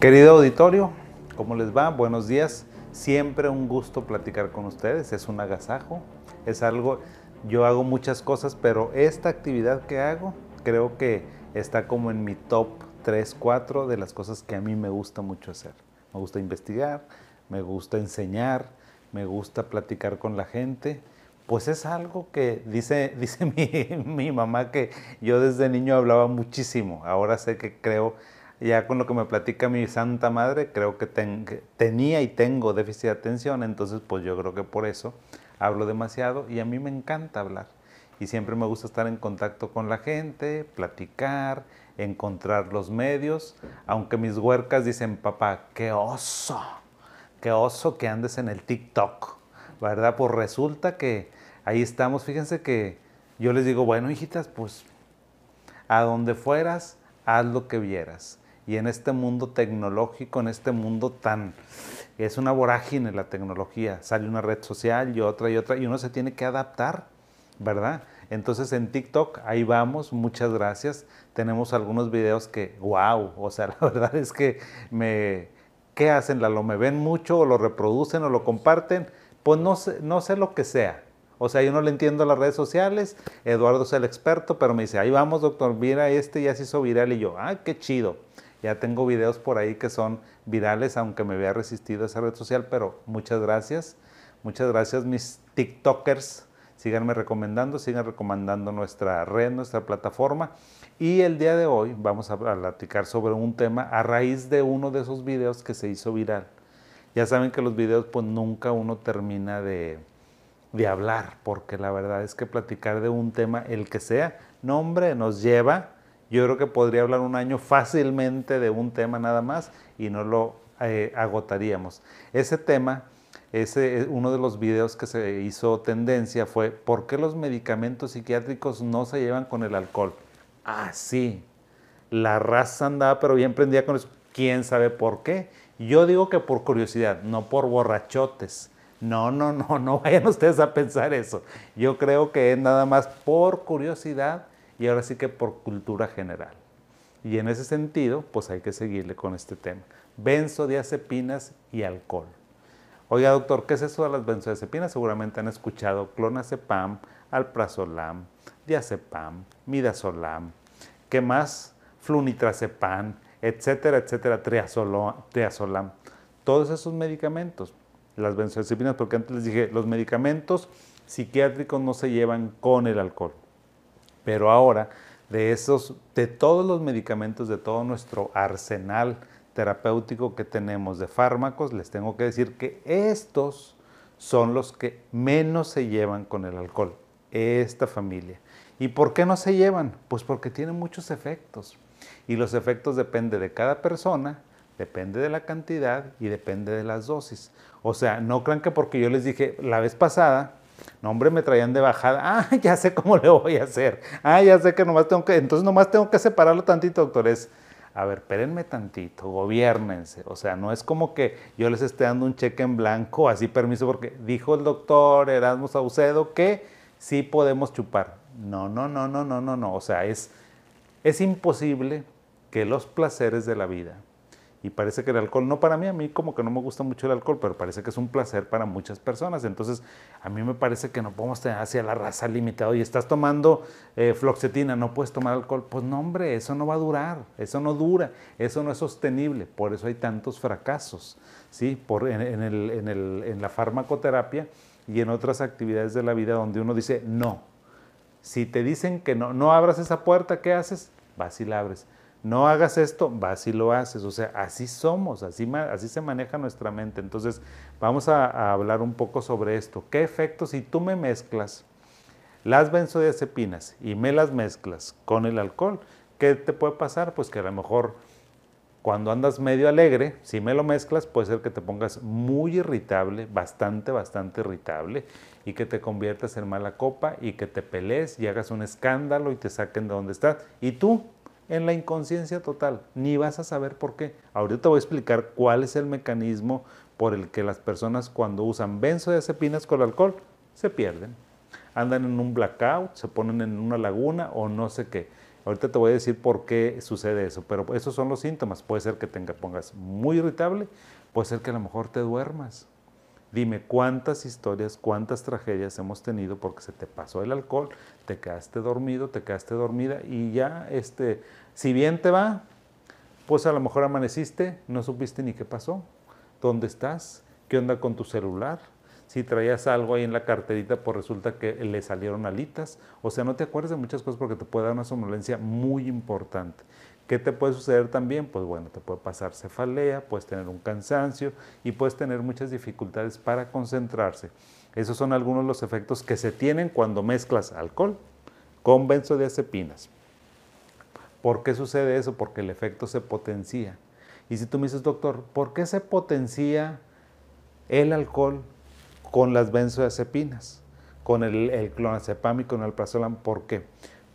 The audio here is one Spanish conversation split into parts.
Querido auditorio, ¿cómo les va? Buenos días. Siempre un gusto platicar con ustedes. Es un agasajo. Es algo, yo hago muchas cosas, pero esta actividad que hago creo que está como en mi top 3, 4 de las cosas que a mí me gusta mucho hacer. Me gusta investigar, me gusta enseñar, me gusta platicar con la gente. Pues es algo que dice, dice mi, mi mamá que yo desde niño hablaba muchísimo. Ahora sé que creo ya con lo que me platica mi santa madre, creo que tenía y tengo déficit de atención, entonces pues yo creo que por eso hablo demasiado y a mí me encanta hablar. Y siempre me gusta estar en contacto con la gente, platicar, encontrar los medios, aunque mis huercas dicen, papá, qué oso, qué oso que andes en el TikTok, ¿verdad? Pues resulta que ahí estamos, fíjense que yo les digo, bueno, hijitas, pues a donde fueras, haz lo que vieras y en este mundo tecnológico, en este mundo tan... Es una vorágine la tecnología, sale una red social y otra y otra y uno se tiene que adaptar, ¿verdad? Entonces en TikTok, ahí vamos, muchas gracias. Tenemos algunos videos que, wow, o sea, la verdad es que me... ¿Qué hacen? ¿Lo me ven mucho o lo reproducen o lo comparten? Pues no sé, no sé lo que sea. O sea, yo no le entiendo las redes sociales, Eduardo es el experto, pero me dice, ahí vamos, doctor, mira este ya se hizo viral y yo, ah, qué chido. Ya tengo videos por ahí que son virales, aunque me había resistido a esa red social, pero muchas gracias. Muchas gracias mis TikTokers. Síganme recomendando, sigan recomendando nuestra red, nuestra plataforma. Y el día de hoy vamos a platicar sobre un tema a raíz de uno de esos videos que se hizo viral. Ya saben que los videos pues nunca uno termina de, de hablar, porque la verdad es que platicar de un tema, el que sea, no hombre, nos lleva yo creo que podría hablar un año fácilmente de un tema nada más y no lo eh, agotaríamos. Ese tema, ese, eh, uno de los videos que se hizo tendencia fue ¿por qué los medicamentos psiquiátricos no se llevan con el alcohol? Ah, la raza andaba pero bien prendida con eso. ¿Quién sabe por qué? Yo digo que por curiosidad, no por borrachotes. No, no, no, no vayan ustedes a pensar eso. Yo creo que es nada más por curiosidad y ahora sí que por cultura general. Y en ese sentido, pues hay que seguirle con este tema. Benzodiazepinas y alcohol. Oiga, doctor, ¿qué es eso de las benzodiazepinas? Seguramente han escuchado clonazepam, alprazolam, diazepam, midazolam, ¿qué más? Flunitrazepam, etcétera, etcétera, triazolam. Todos esos medicamentos, las benzodiazepinas, porque antes les dije, los medicamentos psiquiátricos no se llevan con el alcohol. Pero ahora, de esos, de todos los medicamentos, de todo nuestro arsenal terapéutico que tenemos de fármacos, les tengo que decir que estos son los que menos se llevan con el alcohol, esta familia. ¿Y por qué no se llevan? Pues porque tienen muchos efectos. Y los efectos dependen de cada persona, depende de la cantidad y depende de las dosis. O sea, no crean que porque yo les dije la vez pasada, no, hombre, me traían de bajada. Ah, ya sé cómo le voy a hacer. Ah, ya sé que nomás tengo que, entonces nomás tengo que separarlo tantito, doctores. A ver, espérenme tantito, gobiernense. O sea, no es como que yo les esté dando un cheque en blanco, así permiso, porque dijo el doctor Erasmo Saucedo que sí podemos chupar. No, no, no, no, no, no, no. O sea, es, es imposible que los placeres de la vida, y parece que el alcohol, no para mí, a mí como que no me gusta mucho el alcohol, pero parece que es un placer para muchas personas. Entonces, a mí me parece que no podemos tener hacia la raza limitada. Y estás tomando eh, floxetina, no puedes tomar alcohol. Pues no, hombre, eso no va a durar, eso no dura, eso no es sostenible. Por eso hay tantos fracasos, ¿sí? Por, en, el, en, el, en la farmacoterapia y en otras actividades de la vida donde uno dice no. Si te dicen que no, no abras esa puerta, ¿qué haces? Vas y la abres no hagas esto, vas y lo haces. O sea, así somos, así, así se maneja nuestra mente. Entonces, vamos a, hablar un poco sobre esto. ¿Qué efectos si tú me mezclas las benzodiazepinas y me las mezclas con el alcohol? ¿Qué te puede pasar? Pues que a lo mejor cuando andas medio alegre, si me lo mezclas, puede ser que te pongas muy irritable, bastante, bastante irritable, y que te conviertas en mala copa y que te pelees y hagas un escándalo y te saquen de donde estás. Y tú en la inconsciencia total, ni vas a saber por qué. Ahorita te voy a explicar cuál es el mecanismo por el que las personas cuando usan benzodiazepinas con alcohol se pierden. Andan en un blackout, se ponen en una laguna o no sé qué. Ahorita te voy a decir por qué sucede eso, pero esos son los síntomas. Puede ser que te pongas muy irritable, puede ser que a lo mejor te duermas. Dime cuántas historias, cuántas tragedias hemos tenido porque se te pasó el alcohol, te quedaste dormido, te quedaste dormida y ya, este, si bien te va, pues a lo mejor amaneciste, no supiste ni qué pasó, dónde estás, qué onda con tu celular, si traías algo ahí en la carterita, pues resulta que le salieron alitas. O sea, no te acuerdas de muchas cosas porque te puede dar una somnolencia muy importante. ¿Qué te puede suceder también? Pues bueno, te puede pasar cefalea, puedes tener un cansancio y puedes tener muchas dificultades para concentrarse. Esos son algunos de los efectos que se tienen cuando mezclas alcohol con benzodiazepinas. ¿Por qué sucede eso? Porque el efecto se potencia. Y si tú me dices, doctor, ¿por qué se potencia el alcohol con las benzodiazepinas, con el, el clonazepam y con el prazolam. ¿Por qué?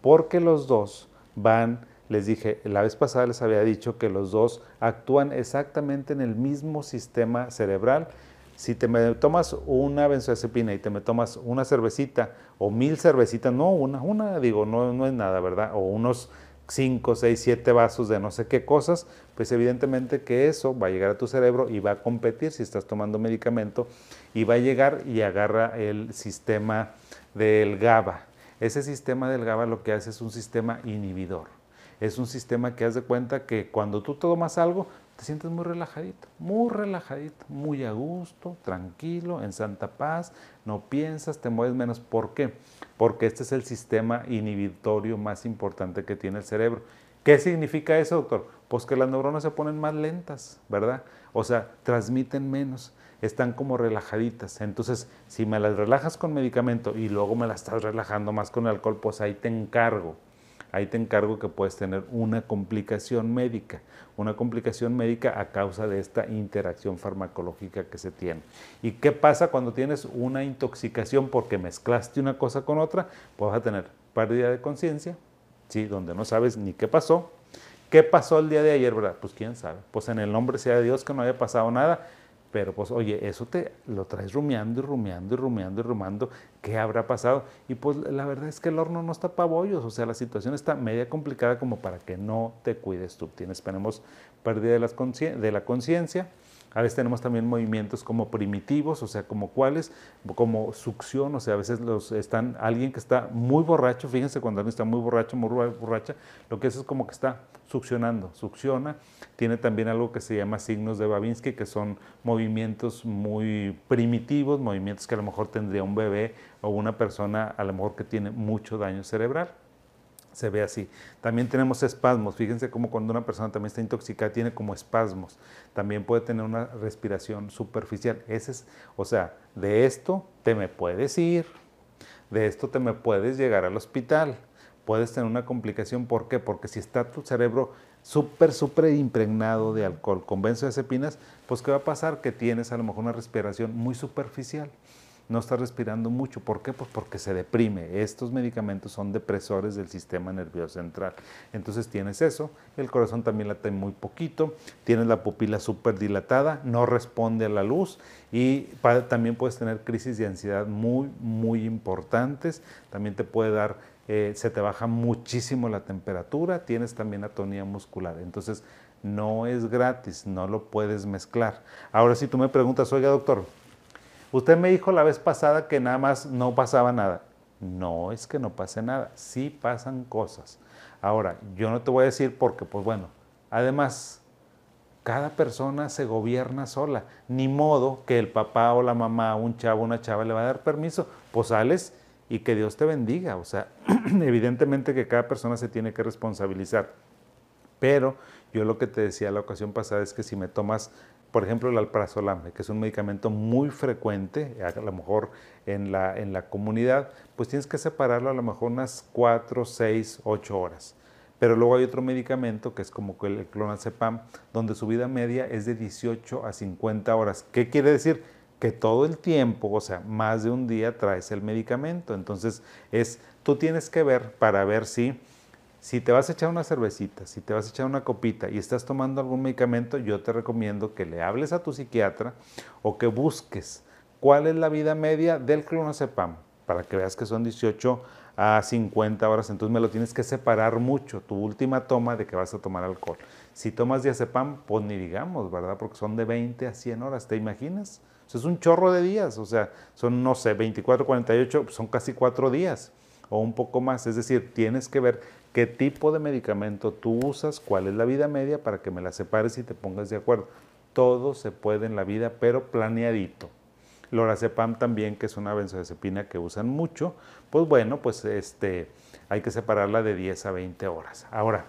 Porque los dos van, les dije, la vez pasada les había dicho que los dos actúan exactamente en el mismo sistema cerebral. Si te me tomas una benzodiazepina y te me tomas una cervecita o mil cervecitas, no una, una digo, no, no es nada, ¿verdad? O unos 5, 6, 7 vasos de no sé qué cosas, pues evidentemente que eso va a llegar a tu cerebro y va a competir si estás tomando medicamento y va a llegar y agarra el sistema del GABA. Ese sistema del GABA lo que hace es un sistema inhibidor. Es un sistema que haz de cuenta que cuando tú tomas algo, te sientes muy relajadito, muy relajadito, muy a gusto, tranquilo, en santa paz, no piensas, te mueves menos. ¿Por qué? Porque este es el sistema inhibitorio más importante que tiene el cerebro. ¿Qué significa eso, doctor? Pues que las neuronas se ponen más lentas, ¿verdad? O sea, transmiten menos, están como relajaditas. Entonces, si me las relajas con medicamento y luego me las estás relajando más con alcohol, pues ahí te encargo ahí te encargo que puedes tener una complicación médica, una complicación médica a causa de esta interacción farmacológica que se tiene. ¿Y qué pasa cuando tienes una intoxicación porque mezclaste una cosa con otra? Pues vas a tener pérdida de conciencia, ¿sí? donde no sabes ni qué pasó. ¿Qué pasó el día de ayer, verdad? Pues quién sabe. Pues en el nombre sea de Dios que no haya pasado nada, pero pues, oye, eso te lo traes rumiando y rumiando y rumiando y rumiando. ¿Qué habrá pasado? Y pues la verdad es que el horno no está para bollos. O sea, la situación está media complicada como para que no te cuides tú. Tienes, tenemos pérdida de, de la conciencia. A veces tenemos también movimientos como primitivos, o sea, como cuáles, como succión, o sea, a veces los están, alguien que está muy borracho, fíjense cuando alguien está muy borracho, muy borracha, lo que hace es como que está succionando, succiona. Tiene también algo que se llama signos de Babinski, que son movimientos muy primitivos, movimientos que a lo mejor tendría un bebé o una persona a lo mejor que tiene mucho daño cerebral se ve así. También tenemos espasmos. Fíjense cómo cuando una persona también está intoxicada tiene como espasmos. También puede tener una respiración superficial. Ese es, o sea, de esto te me puedes ir, de esto te me puedes llegar al hospital. Puedes tener una complicación. ¿Por qué? Porque si está tu cerebro súper, súper impregnado de alcohol con benzodiazepinas, pues ¿qué va a pasar? Que tienes a lo mejor una respiración muy superficial no está respirando mucho. ¿Por qué? Pues porque se deprime. Estos medicamentos son depresores del sistema nervioso central. Entonces tienes eso, el corazón también late muy poquito, tienes la pupila súper dilatada, no responde a la luz y también puedes tener crisis de ansiedad muy, muy importantes. También te puede dar, eh, se te baja muchísimo la temperatura, tienes también atonía muscular. Entonces, no es gratis, no lo puedes mezclar. Ahora, si tú me preguntas, oiga doctor, Usted me dijo la vez pasada que nada más no pasaba nada. No es que no pase nada, sí pasan cosas. Ahora, yo no te voy a decir porque, pues bueno, además, cada persona se gobierna sola. Ni modo que el papá o la mamá, un chavo, una chava le va a dar permiso. Pues sales y que Dios te bendiga. O sea, evidentemente que cada persona se tiene que responsabilizar. Pero yo lo que te decía la ocasión pasada es que si me tomas por ejemplo, el alprazolam, que es un medicamento muy frecuente, a lo mejor en la, en la comunidad, pues tienes que separarlo a lo mejor unas 4, 6, 8 horas. Pero luego hay otro medicamento que es como el clonazepam, donde su vida media es de 18 a 50 horas. ¿Qué quiere decir? Que todo el tiempo, o sea, más de un día traes el medicamento. Entonces, es, tú tienes que ver para ver si si te vas a echar una cervecita, si te vas a echar una copita y estás tomando algún medicamento, yo te recomiendo que le hables a tu psiquiatra o que busques cuál es la vida media del clonazepam. para que veas que son 18 a 50 horas, entonces me lo tienes que separar mucho, tu última toma de que vas a tomar alcohol. Si tomas diazepam, pues ni digamos, ¿verdad? Porque son de 20 a 100 horas, ¿te imaginas? es un chorro de días, o sea, son, no sé, 24, 48, son casi cuatro días o un poco más. Es decir, tienes que ver qué tipo de medicamento tú usas, cuál es la vida media para que me la separes y te pongas de acuerdo. Todo se puede en la vida, pero planeadito. Lorazepam también, que es una benzodiazepina que usan mucho, pues bueno, pues este, hay que separarla de 10 a 20 horas. Ahora,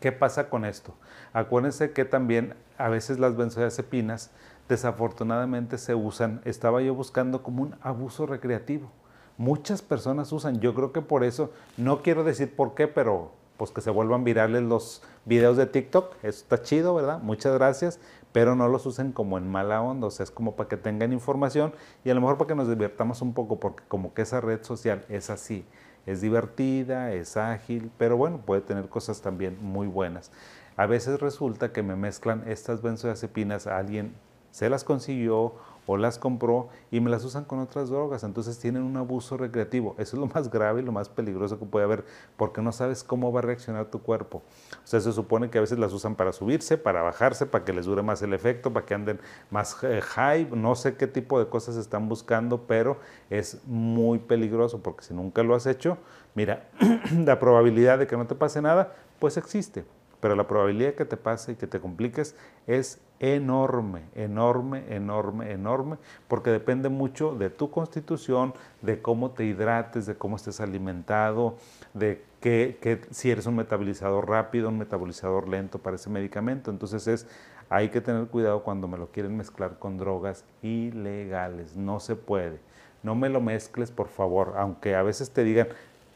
¿qué pasa con esto? Acuérdense que también a veces las benzodiazepinas desafortunadamente se usan, estaba yo buscando como un abuso recreativo. Muchas personas usan, yo creo que por eso, no quiero decir por qué, pero pues que se vuelvan virales los videos de TikTok, eso está chido, ¿verdad? Muchas gracias, pero no los usen como en mala onda, o sea, es como para que tengan información y a lo mejor para que nos divirtamos un poco, porque como que esa red social es así, es divertida, es ágil, pero bueno, puede tener cosas también muy buenas. A veces resulta que me mezclan estas benzodiazepinas alguien se las consiguió o las compró y me las usan con otras drogas. Entonces tienen un abuso recreativo. Eso es lo más grave y lo más peligroso que puede haber porque no sabes cómo va a reaccionar tu cuerpo. O sea, se supone que a veces las usan para subirse, para bajarse, para que les dure más el efecto, para que anden más eh, high. No sé qué tipo de cosas están buscando, pero es muy peligroso porque si nunca lo has hecho, mira, la probabilidad de que no te pase nada, pues existe pero la probabilidad de que te pase y que te compliques es enorme, enorme, enorme, enorme, porque depende mucho de tu constitución, de cómo te hidrates, de cómo estés alimentado, de que, si eres un metabolizador rápido, un metabolizador lento para ese medicamento. Entonces es, hay que tener cuidado cuando me lo quieren mezclar con drogas ilegales, no se puede. No me lo mezcles, por favor, aunque a veces te digan,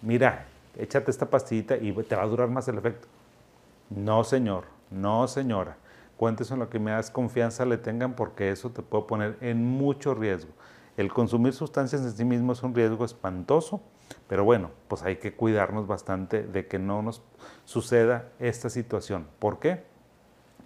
mira, échate esta pastillita y te va a durar más el efecto. No, señor, no, señora. Cuéntese en lo que me das confianza le tengan porque eso te puede poner en mucho riesgo. El consumir sustancias en sí mismo es un riesgo espantoso, pero bueno, pues hay que cuidarnos bastante de que no nos suceda esta situación. ¿Por qué?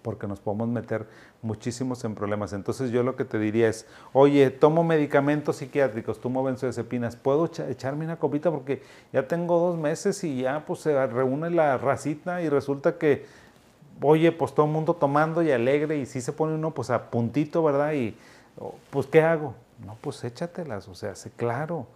Porque nos podemos meter muchísimos en problemas. Entonces yo lo que te diría es, oye, tomo medicamentos psiquiátricos, tomo benzodiazepinas, ¿puedo echarme una copita? Porque ya tengo dos meses y ya pues se reúne la racita y resulta que, oye, pues todo el mundo tomando y alegre y si se pone uno pues a puntito, ¿verdad? Y pues ¿qué hago? No, pues échatelas, o sea, sé claro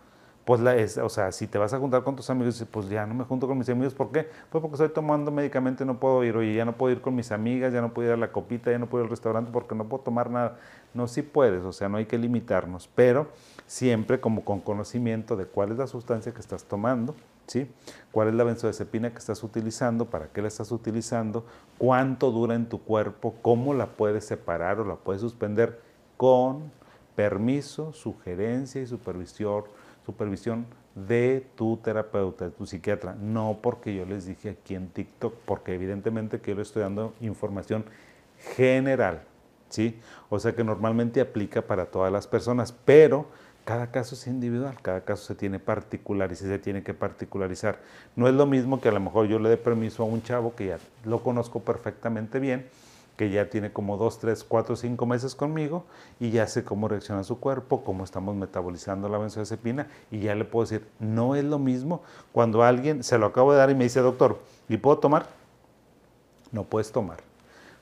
pues la, es, o sea, si te vas a juntar con tus amigos, pues ya no me junto con mis amigos, ¿por qué? Pues porque estoy tomando medicamento y no puedo ir, oye, ya no puedo ir con mis amigas, ya no puedo ir a la copita, ya no puedo ir al restaurante porque no puedo tomar nada. No, sí puedes, o sea, no hay que limitarnos, pero siempre como con conocimiento de cuál es la sustancia que estás tomando, ¿sí? ¿Cuál es la benzodiazepina que estás utilizando? ¿Para qué la estás utilizando? ¿Cuánto dura en tu cuerpo? ¿Cómo la puedes separar o la puedes suspender? Con permiso, sugerencia y supervisión supervisión de tu terapeuta, de tu psiquiatra, no porque yo les dije aquí en TikTok, porque evidentemente que yo le estoy dando información general, ¿sí? O sea que normalmente aplica para todas las personas, pero cada caso es individual, cada caso se tiene particular y se tiene que particularizar. No es lo mismo que a lo mejor yo le dé permiso a un chavo que ya lo conozco perfectamente bien, que ya tiene como dos, tres, cuatro, cinco meses conmigo y ya sé cómo reacciona su cuerpo, cómo estamos metabolizando la benzodiazepina y ya le puedo decir, no es lo mismo cuando alguien se lo acabo de dar y me dice, doctor, ¿y puedo tomar? No puedes tomar.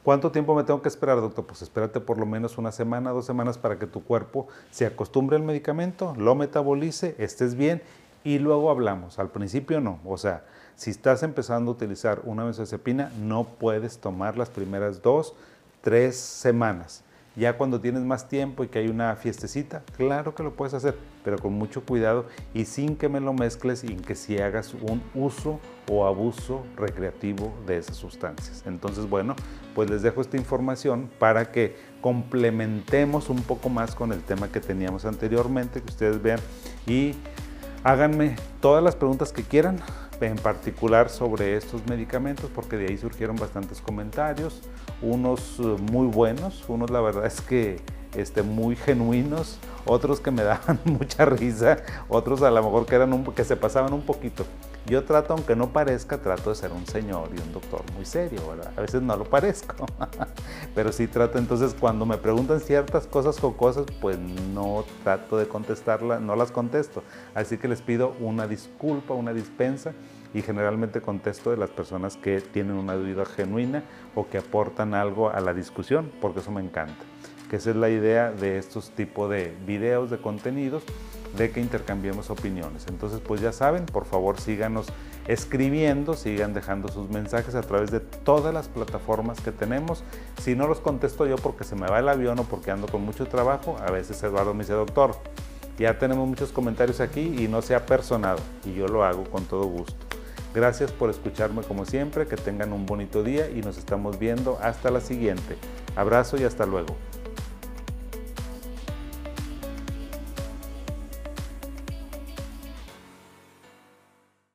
¿Cuánto tiempo me tengo que esperar, doctor? Pues espérate por lo menos una semana, dos semanas para que tu cuerpo se acostumbre al medicamento, lo metabolice, estés bien y luego hablamos. Al principio no, o sea, si estás empezando a utilizar una benzodiazepina, no puedes tomar las primeras dos, tres semanas. Ya cuando tienes más tiempo y que hay una fiestecita, claro que lo puedes hacer, pero con mucho cuidado y sin que me lo mezcles y que si hagas un uso o abuso recreativo de esas sustancias. Entonces, bueno, pues les dejo esta información para que complementemos un poco más con el tema que teníamos anteriormente, que ustedes vean y háganme todas las preguntas que quieran en particular sobre estos medicamentos porque de ahí surgieron bastantes comentarios, unos eh, muy buenos, unos la verdad es que este, muy genuinos, otros que me daban mucha risa, otros a lo mejor que, eran que se pasaban un poquito. Yo trato, aunque no parezca, trato de ser un señor y un doctor muy serio, ¿verdad? A veces no lo parezco, pero sí trato, entonces cuando me preguntan ciertas cosas o cosas, pues no trato de contestarlas, no las contesto. Así que les pido una disculpa, una dispensa y generalmente contesto de las personas que tienen una duda genuina o que aportan algo a la discusión, porque eso me encanta. Que esa es la idea de estos tipos de videos, de contenidos, de que intercambiemos opiniones. Entonces, pues ya saben, por favor síganos escribiendo, sigan dejando sus mensajes a través de todas las plataformas que tenemos. Si no los contesto yo porque se me va el avión o porque ando con mucho trabajo, a veces Eduardo me dice, doctor, ya tenemos muchos comentarios aquí y no se ha personado y yo lo hago con todo gusto. Gracias por escucharme como siempre, que tengan un bonito día y nos estamos viendo hasta la siguiente. Abrazo y hasta luego.